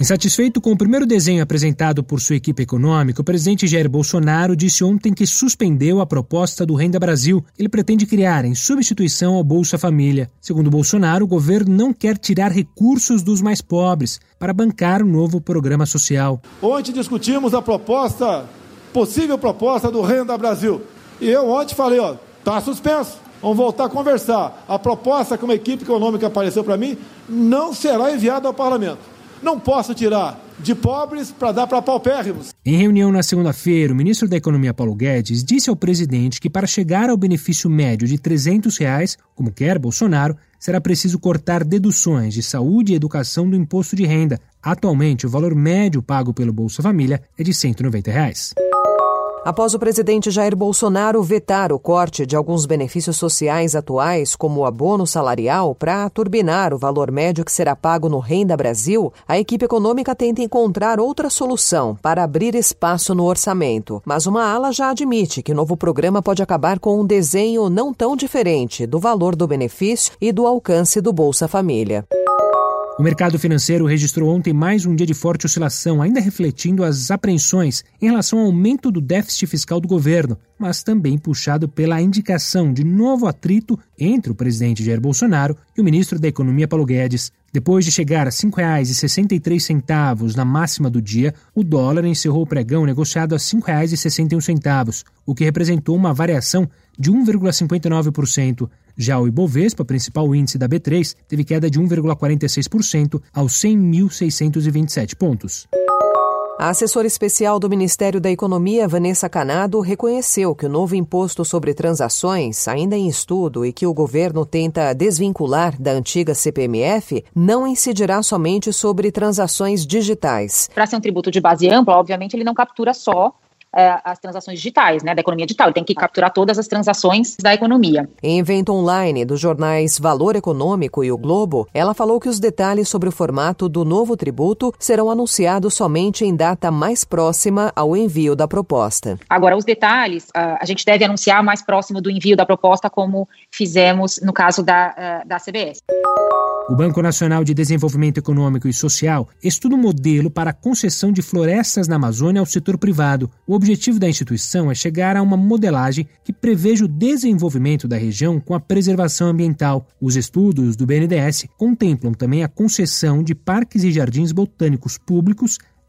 Insatisfeito com o primeiro desenho apresentado por sua equipe econômica, o presidente Jair Bolsonaro disse ontem que suspendeu a proposta do Renda Brasil. Ele pretende criar em substituição ao Bolsa Família. Segundo Bolsonaro, o governo não quer tirar recursos dos mais pobres para bancar o novo programa social. Ontem discutimos a proposta, possível proposta do Renda Brasil. E eu ontem falei, ó, tá suspenso. Vamos voltar a conversar. A proposta que uma equipe econômica apareceu para mim não será enviada ao parlamento. Não posso tirar de pobres para dar para paupérrimos. Em reunião na segunda-feira, o ministro da Economia Paulo Guedes disse ao presidente que para chegar ao benefício médio de 300 reais, como quer Bolsonaro, será preciso cortar deduções de saúde e educação do imposto de renda. Atualmente, o valor médio pago pelo Bolsa Família é de 190 reais. Após o presidente Jair Bolsonaro vetar o corte de alguns benefícios sociais atuais, como o abono salarial, para turbinar o valor médio que será pago no Renda Brasil, a equipe econômica tenta encontrar outra solução para abrir espaço no orçamento. Mas uma ala já admite que o novo programa pode acabar com um desenho não tão diferente do valor do benefício e do alcance do Bolsa Família. O mercado financeiro registrou ontem mais um dia de forte oscilação, ainda refletindo as apreensões em relação ao aumento do déficit fiscal do governo, mas também puxado pela indicação de novo atrito entre o presidente Jair Bolsonaro e o ministro da Economia Paulo Guedes. Depois de chegar a R$ 5,63 na máxima do dia, o dólar encerrou o pregão negociado a R$ 5,61, o que representou uma variação de 1,59%. Já o Ibovespa, principal índice da B3, teve queda de 1,46% aos 100.627 pontos. A assessora especial do Ministério da Economia, Vanessa Canado, reconheceu que o novo imposto sobre transações, ainda em estudo e que o governo tenta desvincular da antiga CPMF, não incidirá somente sobre transações digitais. Para ser um tributo de base ampla, obviamente, ele não captura só é, as transações digitais, né, da economia digital. Ele tem que capturar todas as transações da economia. Em evento online dos jornais Valor Econômico e o Globo, ela falou que os detalhes sobre o formato do novo tributo serão anunciados somente em data mais próxima ao envio da proposta. Agora, os detalhes a gente deve anunciar mais próximo do envio da proposta, como fizemos no caso da, da CBS. O Banco Nacional de Desenvolvimento Econômico e Social estuda um modelo para a concessão de florestas na Amazônia ao setor privado. O objetivo da instituição é chegar a uma modelagem que preveja o desenvolvimento da região com a preservação ambiental. Os estudos do BNDES contemplam também a concessão de parques e jardins botânicos públicos